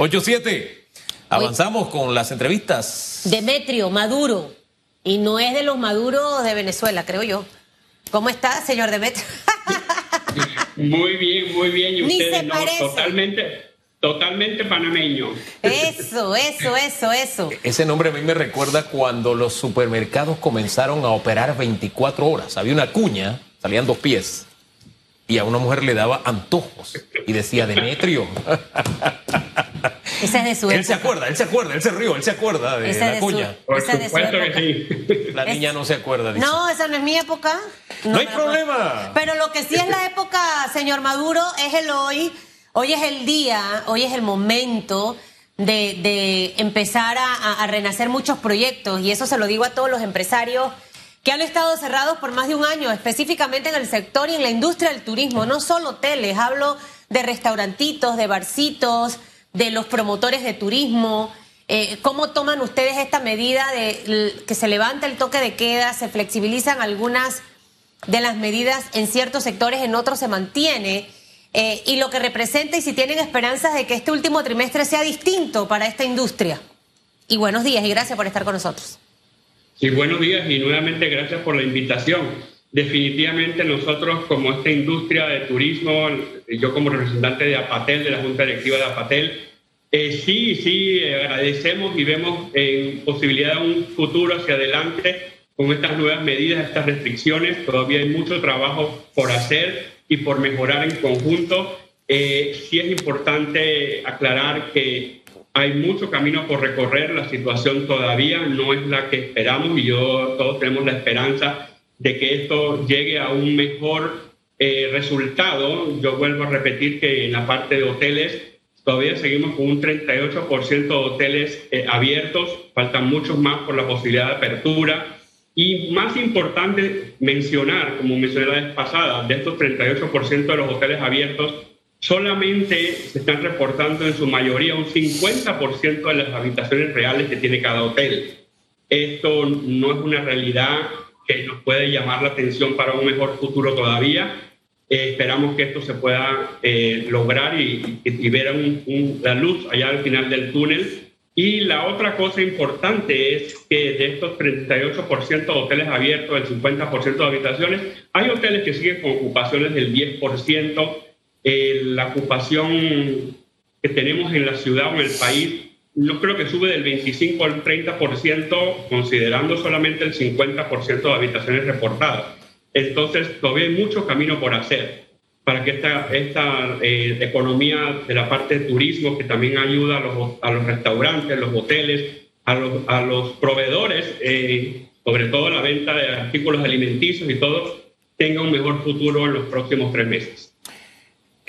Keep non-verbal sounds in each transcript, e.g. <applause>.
8-7. Avanzamos con las entrevistas. Demetrio Maduro. Y no es de los maduros de Venezuela, creo yo. ¿Cómo está, señor Demetrio? <laughs> muy bien, muy bien. Y ustedes no, totalmente, totalmente panameño. Eso, eso, eso, eso. Ese nombre a mí me recuerda cuando los supermercados comenzaron a operar 24 horas. Había una cuña, salían dos pies, y a una mujer le daba antojos y decía Demetrio. <laughs> <laughs> Esa es de su Él se acuerda, él se acuerda, él se rió, él se acuerda de la cuña. Que sí. La niña no se acuerda. Dice. No, esa no es mi época. No, hay problema. Pero lo que sí es la época, señor Maduro, es el hoy. Hoy es el día, hoy es el momento de, empezar a, renacer muchos proyectos. Y eso se lo digo a todos los empresarios que han estado cerrados por más de un año, específicamente en el sector y en la industria del turismo, no solo hoteles, hablo de restaurantitos, de barcitos, de los promotores de turismo. Eh, ¿Cómo toman ustedes esta medida de que se levanta el toque de queda, se flexibilizan algunas de las medidas en ciertos sectores, en otros se mantiene? Eh, y lo que representa y si tienen esperanzas de que este último trimestre sea distinto para esta industria. Y buenos días y gracias por estar con nosotros. Sí, buenos días y nuevamente gracias por la invitación. Definitivamente nosotros como esta industria de turismo, yo como representante de APATEL, de la Junta Directiva de APATEL, eh, sí, sí, agradecemos y vemos en posibilidad de un futuro hacia adelante con estas nuevas medidas, estas restricciones. Todavía hay mucho trabajo por hacer y por mejorar en conjunto. Eh, sí es importante aclarar que hay mucho camino por recorrer, la situación todavía no es la que esperamos y yo todos tenemos la esperanza de que esto llegue a un mejor eh, resultado. Yo vuelvo a repetir que en la parte de hoteles todavía seguimos con un 38% de hoteles eh, abiertos, faltan muchos más por la posibilidad de apertura. Y más importante mencionar, como mencioné la vez pasada, de estos 38% de los hoteles abiertos, solamente se están reportando en su mayoría un 50% de las habitaciones reales que tiene cada hotel. Esto no es una realidad que nos puede llamar la atención para un mejor futuro todavía. Eh, esperamos que esto se pueda eh, lograr y, ver la luz allá al final del túnel. Y la otra cosa importante es que de estos 38% de hoteles abiertos, el 50% de habitaciones, hay hoteles que siguen con ocupaciones del 10%. Eh, la ocupación que tenemos en la ciudad o en el país no creo que sube del 25 al 30%, considerando solamente el 50% de habitaciones reportadas. Entonces, todavía hay mucho camino por hacer para que esta, esta eh, economía de la parte de turismo, que también ayuda a los, a los restaurantes, los hoteles, a los, a los proveedores, eh, sobre todo la venta de artículos alimenticios y todo, tenga un mejor futuro en los próximos tres meses.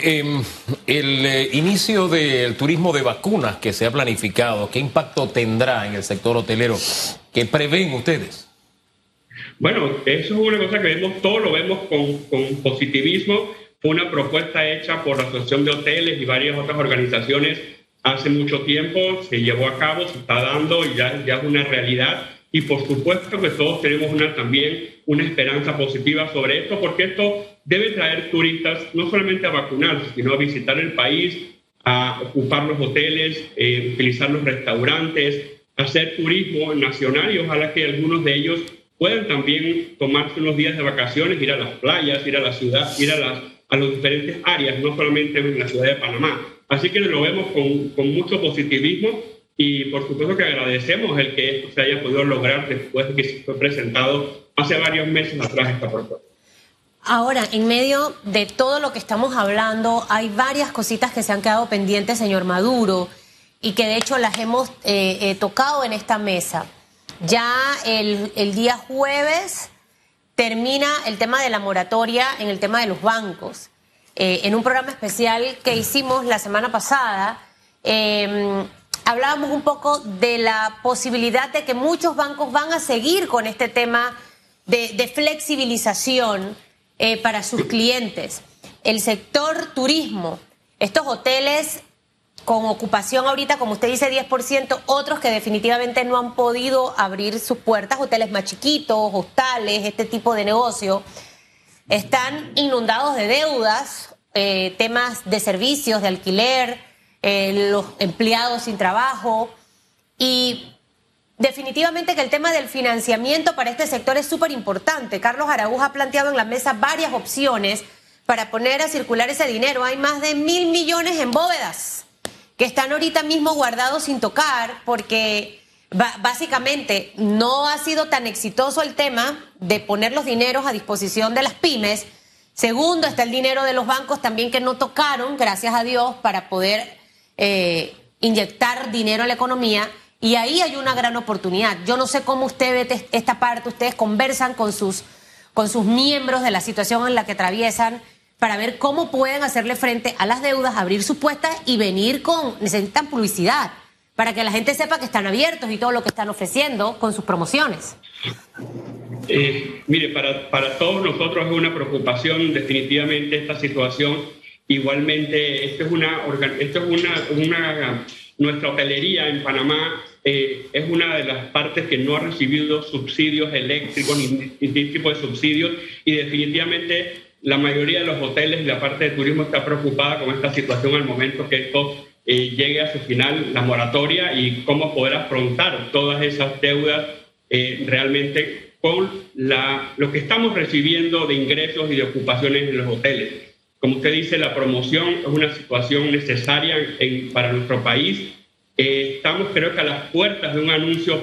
Em, el eh, inicio del turismo de vacunas que se ha planificado, ¿qué impacto tendrá en el sector hotelero? ¿Qué prevén ustedes? Bueno, eso es una cosa que vemos, todo lo vemos con, con positivismo. Fue una propuesta hecha por la Asociación de Hoteles y varias otras organizaciones hace mucho tiempo, se llevó a cabo, se está dando y ya, ya es una realidad. Y por supuesto que todos tenemos una, también una esperanza positiva sobre esto, porque esto debe traer turistas no solamente a vacunarse, sino a visitar el país, a ocupar los hoteles, eh, utilizar los restaurantes, hacer turismo nacional y ojalá que algunos de ellos puedan también tomarse unos días de vacaciones, ir a las playas, ir a la ciudad, ir a las a las diferentes áreas, no solamente en la ciudad de Panamá. Así que lo vemos con, con mucho positivismo y por supuesto que agradecemos el que esto se haya podido lograr después de que se fue presentado hace varios meses atrás esta propuesta. Ahora, en medio de todo lo que estamos hablando, hay varias cositas que se han quedado pendientes, señor Maduro, y que de hecho las hemos eh, eh, tocado en esta mesa. Ya el, el, día jueves termina el tema de la moratoria en el tema de los bancos. Eh, en un programa especial que hicimos la semana pasada, em, hablábamos un poco de la posibilidad de que muchos bancos van a seguir con este tema de, flexibilización eh, para sus clientes. El sector turismo, estos hoteles con ocupación ahorita, como usted dice, 10%, otros que definitivamente no han podido abrir sus puertas, hoteles más chiquitos, hostales, este tipo de negocio, están inundados de deudas, eh, temas de servicios, de alquiler, eh, los empleados sin trabajo y definitivamente que el tema del financiamiento para este sector es súper importante. Carlos Araújo ha planteado en la mesa varias opciones para poner a circular ese dinero. Hay más de mil millones en bóvedas que están ahorita mismo guardados sin tocar porque básicamente no ha sido tan exitoso el tema de poner los dineros a disposición de las pymes. Segundo, está el dinero de los bancos también que no tocaron, gracias a Dios, para poder eh, inyectar dinero a la economía. Y ahí hay una gran oportunidad. Yo no sé cómo usted ve esta parte, ustedes conversan con sus, con sus miembros de la situación en la que atraviesan para ver cómo pueden hacerle frente a las deudas, abrir sus puestas y venir con, necesitan publicidad, para que la gente sepa que están abiertos y todo lo que están ofreciendo con sus promociones. Eh, mire, para, para todos nosotros es una preocupación definitivamente esta situación. Igualmente, esto es una, esto es una, una nuestra hotelería en Panamá eh, es una de las partes que no ha recibido subsidios eléctricos ni ningún tipo de subsidios y definitivamente la mayoría de los hoteles y la parte de turismo está preocupada con esta situación al momento que esto eh, llegue a su final, la moratoria y cómo poder afrontar todas esas deudas eh, realmente con la, lo que estamos recibiendo de ingresos y de ocupaciones en los hoteles. Como usted dice, la promoción es una situación necesaria para nuestro país. Eh, estamos creo que a las puertas de un anuncio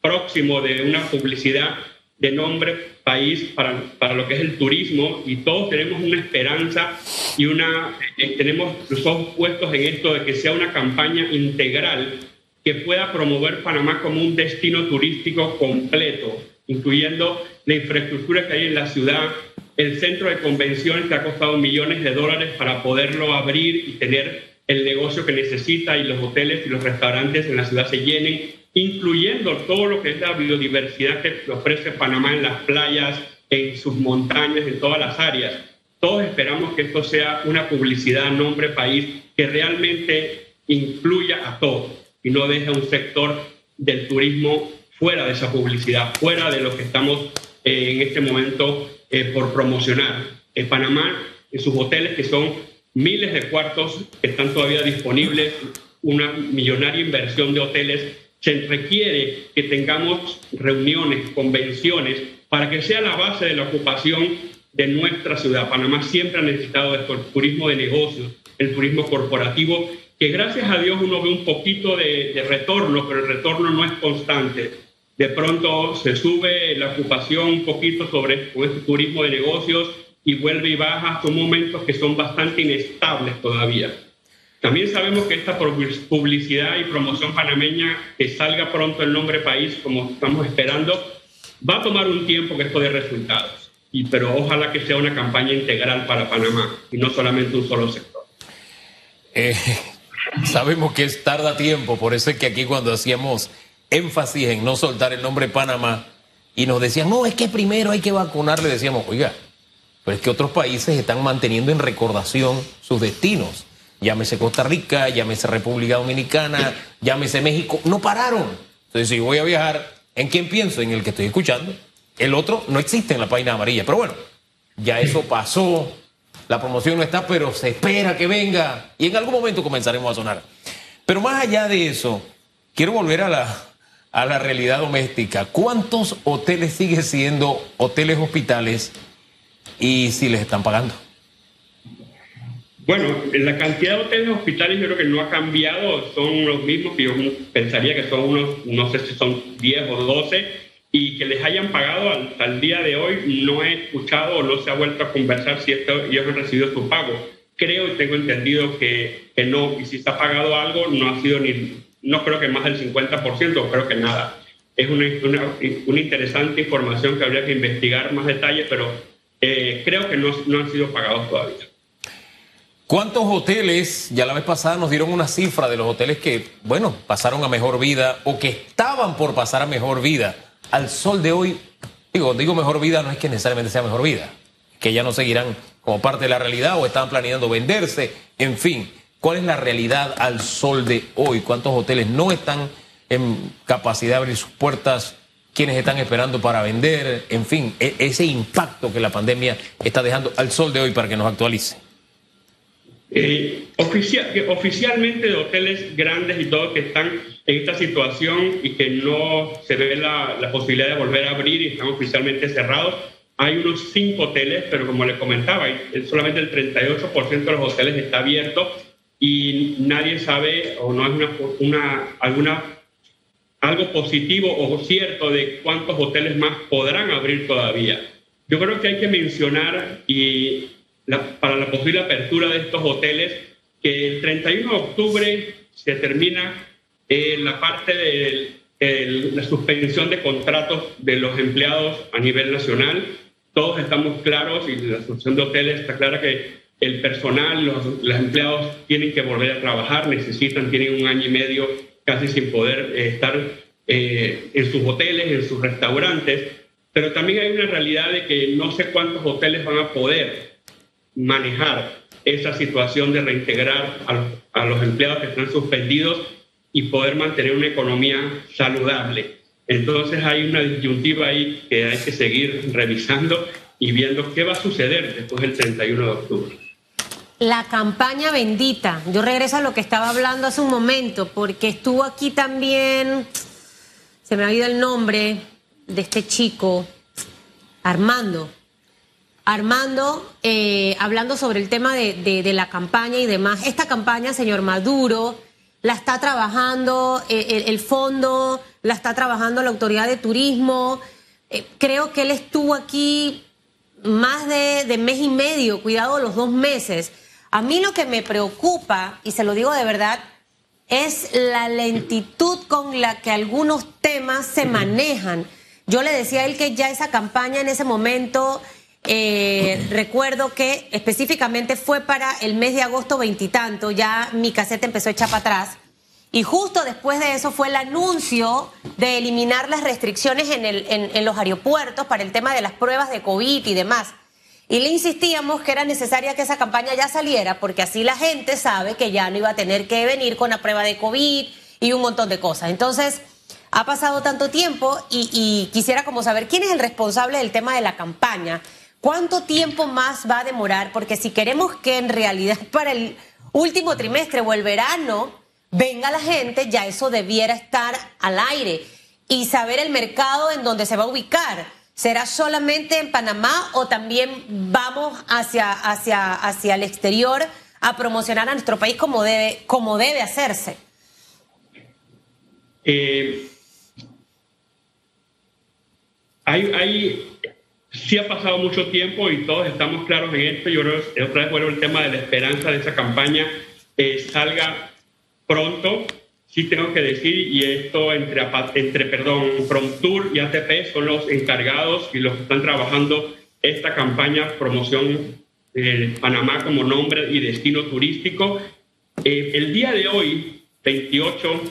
próximo de una publicidad de nombre país para, para lo que es el turismo. Y todos tenemos una esperanza y una, eh, tenemos los ojos puestos en esto de que sea una campaña integral que pueda promover Panamá como un destino turístico completo, incluyendo la infraestructura que hay en la ciudad, el centro de convenciones que ha costado millones de dólares para poderlo abrir y tener el negocio que necesita y los hoteles y los restaurantes en la ciudad se llenen, incluyendo todo lo que es la biodiversidad que ofrece Panamá en las playas, en sus montañas, en todas las áreas. Todos esperamos que esto sea una publicidad nombre país que realmente incluya a todos y no deje un sector del turismo fuera de esa publicidad, fuera de lo que estamos eh, en este momento eh, por promocionar. En Panamá, en sus hoteles que son miles de cuartos están todavía disponibles, una millonaria inversión de hoteles. Se requiere que tengamos reuniones, convenciones, para que sea la base de la ocupación de nuestra ciudad. Panamá siempre ha necesitado esto, el turismo de negocios, el turismo corporativo, que gracias a Dios uno ve un poquito de, retorno, pero el retorno no es constante. De pronto se sube la ocupación un poquito sobre este turismo de negocios, y vuelve y baja, son momentos que son bastante inestables todavía. También sabemos que esta publicidad y promoción panameña, que salga pronto el nombre país como estamos esperando, va a tomar un tiempo que esto dé resultados. Y, pero ojalá que sea una campaña integral para Panamá y no solamente un solo sector. Eh, <laughs> sabemos que es tarda tiempo, por eso es que aquí cuando hacíamos énfasis en no soltar el nombre Panamá y nos decían, no, es que primero hay que vacunar, le decíamos, oiga, pero es que otros países están manteniendo en recordación sus destinos. Llámese Costa Rica, llámese República Dominicana, llámese México. No pararon. Entonces, si voy a viajar, ¿en quién pienso? En el que estoy escuchando. El otro no existe en la página amarilla. Pero bueno, ya eso pasó. La promoción no está, pero se espera que venga. Y en algún momento comenzaremos a sonar. Pero más allá de eso, quiero volver a la, a la realidad doméstica. ¿Cuántos hoteles siguen siendo hoteles hospitales? y si les están pagando. Bueno, la cantidad de hoteles hospitales yo creo que no ha cambiado, son los mismos que yo pensaría que son unos, no sé si son 10 o 12, y que les hayan pagado al, día de hoy, no he escuchado o no se ha vuelto a conversar si ellos han recibido su pago. Creo y tengo entendido que, que no, y si está pagado algo, no ha sido ni, no creo que más del 50%, creo que nada. Es una, una, interesante información que habría que investigar más detalles, pero eh, creo que no, no han sido pagados todavía. ¿Cuántos hoteles, ya la vez pasada nos dieron una cifra de los hoteles que, bueno, pasaron a mejor vida o que estaban por pasar a mejor vida? Al sol de hoy, digo, digo mejor vida no es que necesariamente sea mejor vida, que ya no seguirán como parte de la realidad o están planeando venderse, en fin, ¿cuál es la realidad al sol de hoy? ¿Cuántos hoteles no están en capacidad de abrir sus puertas quienes están esperando para vender, en fin, e, ese impacto que la pandemia está dejando al sol de hoy para que nos actualice. Eh, oficialmente de hoteles grandes y todos que están en esta situación y que no se ve la, la, posibilidad de volver a abrir y están oficialmente cerrados. Hay unos cinco hoteles, pero como les comentaba, solamente el 38% de los hoteles está abierto y nadie sabe o no hay una, una, alguna, algo positivo o cierto de cuántos hoteles más podrán abrir todavía. Yo creo que hay que mencionar y para la posible apertura de estos hoteles que el 31 de octubre se termina eh, la parte de la suspensión de contratos de los empleados a nivel nacional. Todos estamos claros y la Asociación de Hoteles está clara que el personal, los, empleados tienen que volver a trabajar, necesitan, tienen un año y medio casi sin poder eh, estar eh, en sus hoteles, en sus restaurantes, pero también hay una realidad de que no sé cuántos hoteles van a poder manejar esa situación de reintegrar a los empleados que están suspendidos y poder mantener una economía saludable. Entonces hay una disyuntiva ahí que hay que seguir revisando y viendo qué va a suceder después del 31 de octubre. La campaña bendita. Yo regreso a lo que estaba hablando hace un momento, porque estuvo aquí también, se me ha oído el nombre de este chico, Armando. Armando, eh, hablando sobre el tema de, la campaña y demás. Esta campaña, señor Maduro, la está trabajando eh, el, fondo, la está trabajando la autoridad de turismo. Eh, creo que él estuvo aquí más de mes y medio, cuidado los dos meses. A mí lo que me preocupa, y se lo digo de verdad, es la lentitud con la que algunos temas se manejan. Yo le decía a él que ya esa campaña en ese momento, eh, recuerdo que específicamente fue para el mes de agosto veintitanto, ya mi caseta empezó a echar para atrás. Y justo después de eso fue el anuncio de eliminar las restricciones en, en los aeropuertos para el tema de las pruebas de COVID y demás. Y le insistíamos que era necesaria que esa campaña ya saliera, porque así la gente sabe que ya no iba a tener que venir con la prueba de COVID y un montón de cosas. Entonces, ha pasado tanto tiempo y, quisiera como saber quién es el responsable del tema de la campaña. ¿Cuánto tiempo más va a demorar? Porque si queremos que en realidad <laughs> para el último trimestre o el verano venga la gente, ya eso debiera estar al aire y saber el mercado en donde se va a ubicar. ¿Será solamente en Panamá o también vamos hacia, hacia, hacia el exterior a promocionar a nuestro país como debe, como debe hacerse? Eh, hay, hay, sí ha pasado mucho tiempo y todos estamos claros en esto. Yo creo que otra vez bueno el tema de la esperanza de esa campaña eh, salga pronto sí tengo que decir, y esto entre, entre perdón, Promtour y ATP son los encargados y los que están trabajando esta campaña promoción de Panamá como nombre y destino turístico. Eh, el día de hoy, 28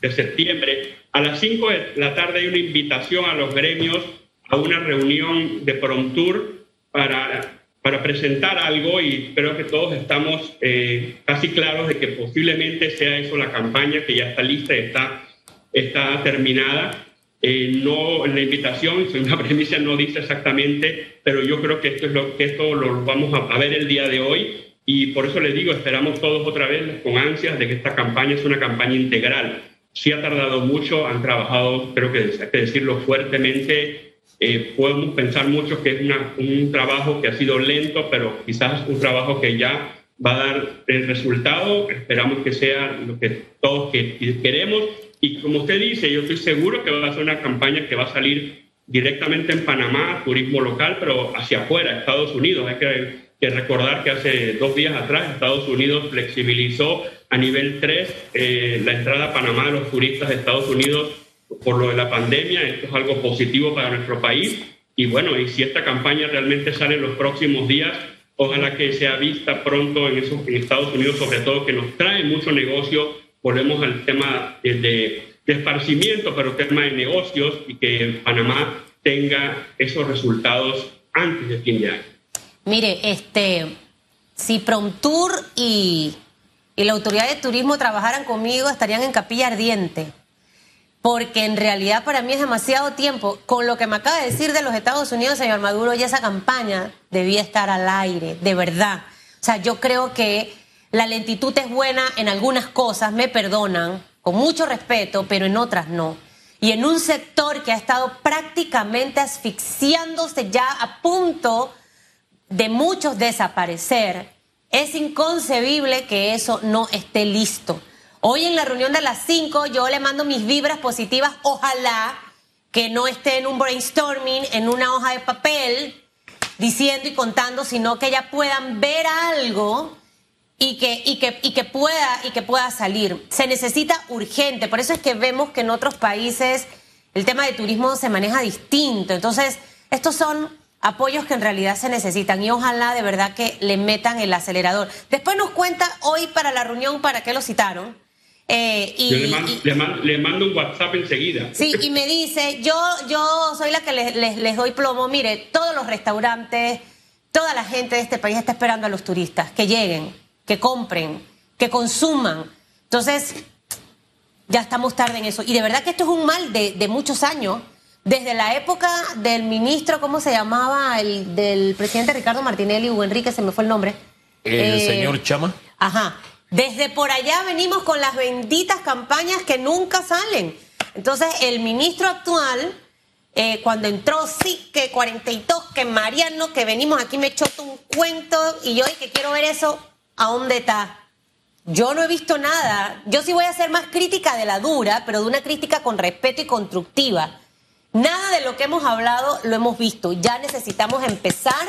de septiembre, a las 5 de la tarde hay una invitación a los gremios a una reunión de Promtour para para presentar algo y creo que todos estamos eh, casi claros de que posiblemente sea eso la campaña que ya está lista está, está terminada. Eh, no, la invitación, <laughs> la premisa no dice exactamente, pero yo creo que esto es lo que esto lo vamos a, ver el día de hoy y por eso les digo, esperamos todos otra vez con ansias de que esta campaña es una campaña integral. Sí ha tardado mucho, han trabajado, creo que hay que decirlo fuertemente, eh, podemos pensar mucho que es un trabajo que ha sido lento, pero quizás un trabajo que ya va a dar el resultado. Esperamos que sea lo que todos queremos. Y como usted dice, yo estoy seguro que va a ser una campaña que va a salir directamente en Panamá, turismo local, pero hacia afuera, Estados Unidos. Hay que, recordar que hace dos días atrás Estados Unidos flexibilizó a nivel 3 eh, la entrada a Panamá de los turistas de Estados Unidos por lo de la pandemia. Esto es algo positivo para nuestro país. Y bueno, y si esta campaña realmente sale en los próximos días, ojalá que sea vista pronto en, esos, en Estados Unidos, sobre todo que nos trae mucho negocio. Volvemos al tema de, de, esparcimiento, pero tema de negocios y que Panamá tenga esos resultados antes de fin de año. Mire, este, si Promtour y, y la Autoridad de Turismo trabajaran conmigo, estarían en capilla ardiente porque en realidad para mí es demasiado tiempo. Con lo que me acaba de decir de los Estados Unidos, señor Maduro, y esa campaña debía estar al aire, de verdad. O sea, yo creo que La lentitud es buena en algunas cosas, me perdonan, con mucho respeto, pero en otras no. Y en un sector que ha estado prácticamente asfixiándose ya a punto de muchos desaparecer, es inconcebible que eso no esté listo. Hoy en la reunión de las 5 yo le mando mis vibras positivas, ojalá que no esté en un brainstorming, en una hoja de papel, diciendo y contando, sino que ya puedan ver algo y que, y que, y que, pueda, y que pueda salir. Se necesita urgente, por eso es que vemos que en otros países el tema de turismo se maneja distinto. Entonces, estos son apoyos que en realidad se necesitan y ojalá de verdad que le metan el acelerador. Después nos cuenta hoy para la reunión para qué lo citaron eh, y, le, mando, un WhatsApp enseguida. Sí, y me dice, yo, yo soy la que les, les, doy plomo. Mire, todos los restaurantes, toda la gente de este país está esperando a los turistas que lleguen, que compren, que consuman. Entonces, ya estamos tarde en eso. Y de verdad que esto es un mal de, de muchos años. Desde la época del ministro, ¿cómo se llamaba? El del presidente Ricardo Martinelli o Enrique, se me fue el nombre. El eh, señor Chama. Ajá. Desde por allá venimos con las benditas campañas que nunca salen. Entonces, el ministro actual, eh, cuando entró, sí, que 42, que Mariano, que venimos aquí, me echó un cuento y yo, que quiero ver eso, ¿a dónde está? Yo no he visto nada. Yo sí voy a ser más crítica de la dura, pero de una crítica con respeto y constructiva. Nada de lo que hemos hablado lo hemos visto. Ya necesitamos empezar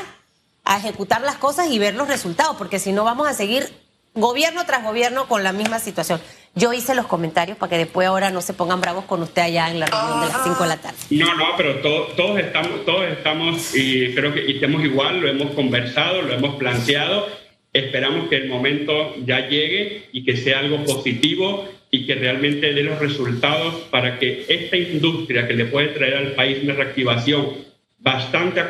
a ejecutar las cosas y ver los resultados, porque si no vamos a seguir gobierno tras gobierno con la misma situación. Yo hice los comentarios para que después ahora no se pongan bravos con usted allá en la reunión de las 5 de la tarde. No, no, pero todos estamos, todos estamos y creo que estamos igual, lo hemos conversado, lo hemos planteado. Esperamos que el momento ya llegue y que sea algo positivo y que realmente dé los resultados para que esta industria que le puede traer al país una reactivación bastante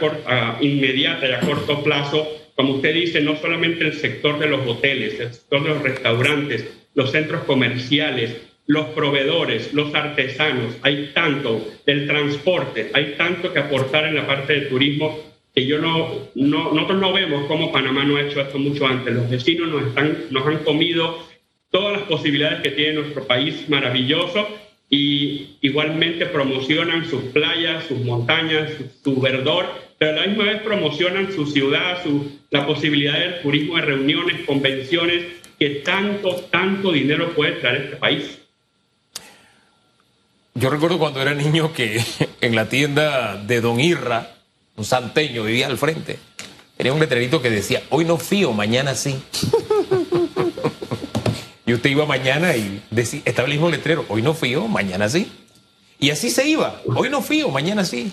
inmediata y a corto plazo como usted dice, no solamente el sector de los hoteles, el sector de los restaurantes, los centros comerciales, los proveedores, los artesanos, hay tanto del transporte, hay tanto que aportar en la parte del turismo que yo no, no nosotros no vemos cómo Panamá no ha hecho esto mucho antes. Los vecinos nos, están, nos han comido todas las posibilidades que tiene nuestro país maravilloso y igualmente promocionan sus playas, sus montañas, su verdor pero a la misma vez promocionan su ciudad, su, la posibilidad del turismo de reuniones, convenciones, que tanto, tanto dinero puede traer este país. Yo recuerdo cuando era niño que <laughs> en la tienda de Don Irra, un santeño, vivía al frente. Tenía un letrerito que decía, hoy no fío, mañana sí. <laughs> y usted iba mañana y decía, estaba el mismo letrero, hoy no fío, mañana sí. Y así se iba, hoy no fío, mañana sí.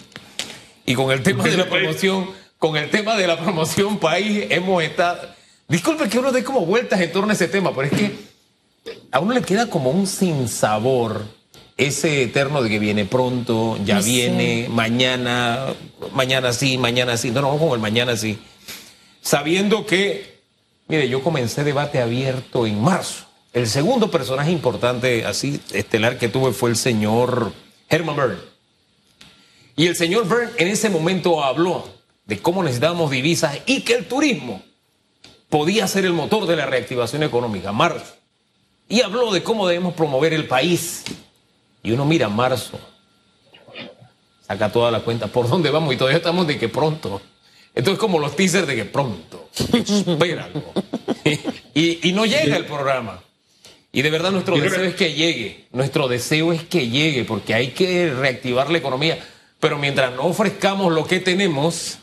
Y con el tema de la <laughs> promoción, con el tema de la promoción país, hemos estado. Disculpe que uno dé como vueltas en torno a ese tema, pero es que a uno le queda como un sinsabor ese eterno de que viene pronto, ya viene, mañana, mañana sí, mañana sí. No, no, como el mañana sí. Sabiendo que, mire, yo comencé debate abierto en marzo. El segundo personaje importante, así, estelar que tuve fue el señor Herman Byrne. Y el señor Byrne en ese momento habló de cómo necesitábamos divisas y que el turismo podía ser el motor de la reactivación económica, marzo. Y habló de cómo debemos promover el país. Y uno mira marzo, saca toda la cuenta por dónde vamos y todavía estamos de que pronto. Esto es como los teasers de que pronto, espéralo. <laughs> y, y no llega el programa. Y de verdad nuestro deseo es que llegue, nuestro deseo es que llegue, porque hay que reactivar la economía. Pero mientras no ofrezcamos lo que tenemos,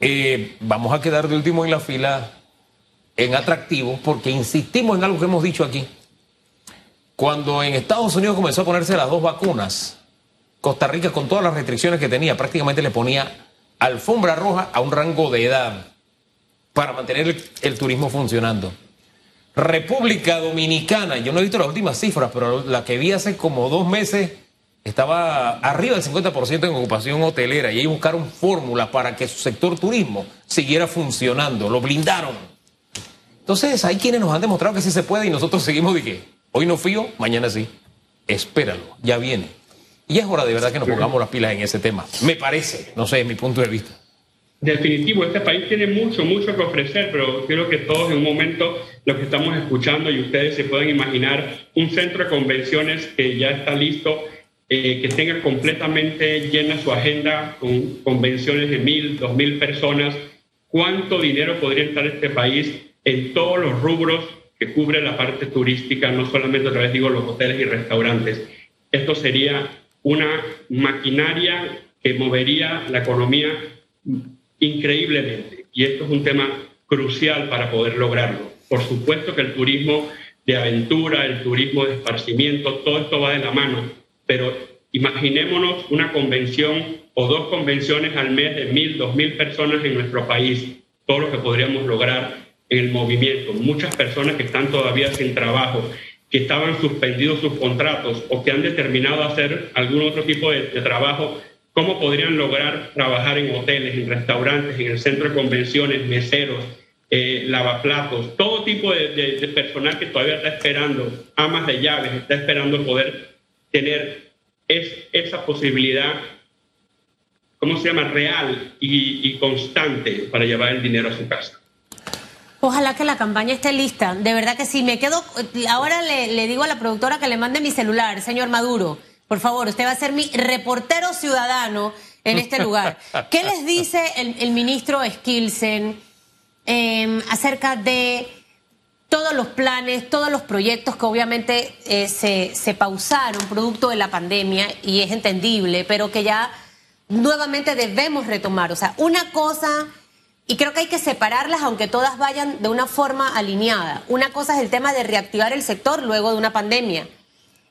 eh, vamos a quedar de último en la fila en atractivos porque insistimos en algo que hemos dicho aquí. Cuando en Estados Unidos comenzó a ponerse las dos vacunas, Costa Rica con todas las restricciones que tenía prácticamente le ponía alfombra roja a un rango de edad para mantener el, el turismo funcionando. República Dominicana, yo no he visto las últimas cifras, pero la que vi hace como dos meses estaba arriba del 50% en ocupación hotelera y ahí buscaron fórmulas para que su sector turismo siguiera funcionando, lo blindaron. Entonces hay quienes nos han demostrado que sí se puede y nosotros seguimos de que hoy no fío, mañana sí. Espéralo, ya viene. Y es hora de verdad que nos pongamos las pilas en ese tema. Me parece, no sé, es mi punto de vista. Definitivo, este país tiene mucho, mucho que ofrecer, pero creo que todos en un momento lo que estamos escuchando y ustedes se pueden imaginar un centro de convenciones que ya está listo, eh, que tenga completamente llena su agenda con convenciones de mil, dos mil personas. ¿Cuánto dinero podría estar este país en todos los rubros que cubre la parte turística, no solamente otra vez digo los hoteles y restaurantes? Esto sería una maquinaria que movería la economía increíblemente. Y esto es un tema crucial para poder lograrlo. Por supuesto que el turismo de aventura, el turismo de esparcimiento, todo esto va de la mano, pero imaginémonos una convención o dos convenciones al mes de mil, dos mil personas en nuestro país, todo lo que podríamos lograr en el movimiento. Muchas personas que están todavía sin trabajo, que estaban suspendidos sus contratos o que han determinado hacer algún otro tipo de, de trabajo cómo podrían lograr trabajar en hoteles, en restaurantes, en el centro de convenciones, meseros, eh, lavaplatos, todo tipo de, personal que todavía está esperando, amas de llaves, está esperando poder tener esa posibilidad, ¿cómo se llama?, real y, constante para llevar el dinero a su casa. Ojalá que la campaña esté lista. De verdad que sí. Me quedo. Ahora le, digo a la productora que le mande mi celular, señor Maduro. Por favor, usted va a ser mi reportero ciudadano en este lugar. ¿Qué les dice el, ministro Skilsen em, acerca de todos los planes, todos los proyectos que obviamente eh, se, se pausaron producto de la pandemia y es entendible, pero que ya nuevamente debemos retomar? O sea, una cosa... Y creo que hay que separarlas, aunque todas vayan de una forma alineada. Una cosa es el tema de reactivar el sector luego de una pandemia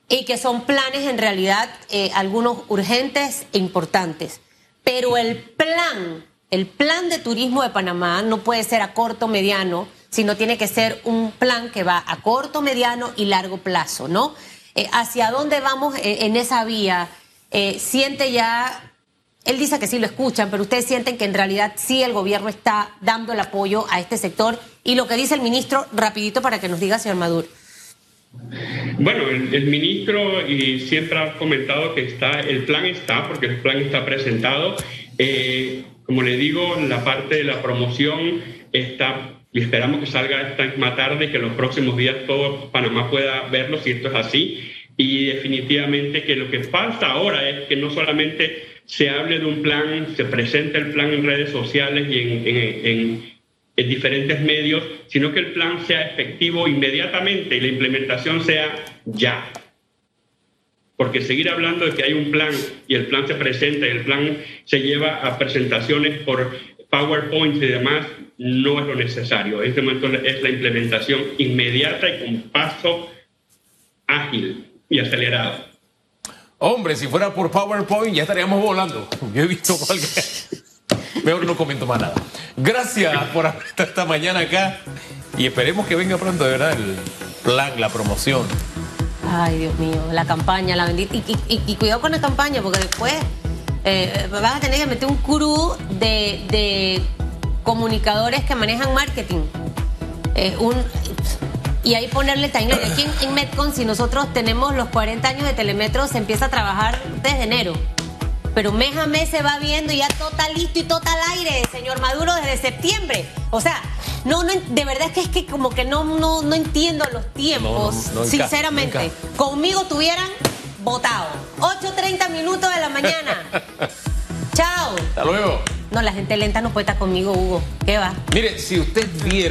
y que son planes en realidad eh, algunos urgentes e importantes. Pero el plan, el plan de turismo de Panamá no puede ser a corto, mediano, sino tiene que ser un plan que va a corto, mediano y largo plazo, ¿no? Eh, ¿Hacia dónde vamos eh, en esa vía? siente ya, él dice que sí lo escuchan, pero ustedes sienten que en realidad sí el gobierno está dando el apoyo a este sector. Y lo que dice el ministro, rapidito para que nos diga, señor Maduro. Bueno, el, ministro y siempre ha comentado que está, el plan está, porque el plan está presentado. Eh, como le digo, la parte de la promoción está y esperamos que salga esta misma tarde, que en los próximos días todo Panamá pueda verlo si esto es así. Y definitivamente que lo que falta ahora es que no solamente se hable de un plan, se presente el plan en redes sociales y en en diferentes medios, sino que el plan sea efectivo inmediatamente y la implementación sea ya. Porque seguir hablando de que hay un plan y el plan se presenta y el plan se lleva a presentaciones por PowerPoint y demás, no es lo necesario. En este momento es la implementación inmediata y con paso ágil y acelerado. Hombre, si fuera por PowerPoint ya estaríamos volando. <laughs> Yo he visto cualquier... Mejor no comento más nada. Gracias por estado esta mañana acá y esperemos que venga pronto, de verdad, el plan, la promoción. Ay, Dios mío, la campaña, la bendita. Y, cuidado con la campaña, porque después eh, vas a tener que meter un crew de, comunicadores que manejan marketing. Eh, un, y ahí ponerle timeline. Aquí en, en Metcon, si nosotros tenemos los 40 años de Telemetro, se empieza a trabajar desde enero. Pero mes a mes se va viendo y ya todo está listo y todo está al aire, señor Maduro, desde septiembre. O sea, no, no, de verdad es que es que como que no, no, no entiendo los tiempos, sinceramente. Conmigo tuvieran votado. 8.30 minutos de la mañana. <laughs> Chao. Hasta luego. No, la gente lenta no puede estar conmigo, Hugo. ¿Qué va? Mire, si usted viera...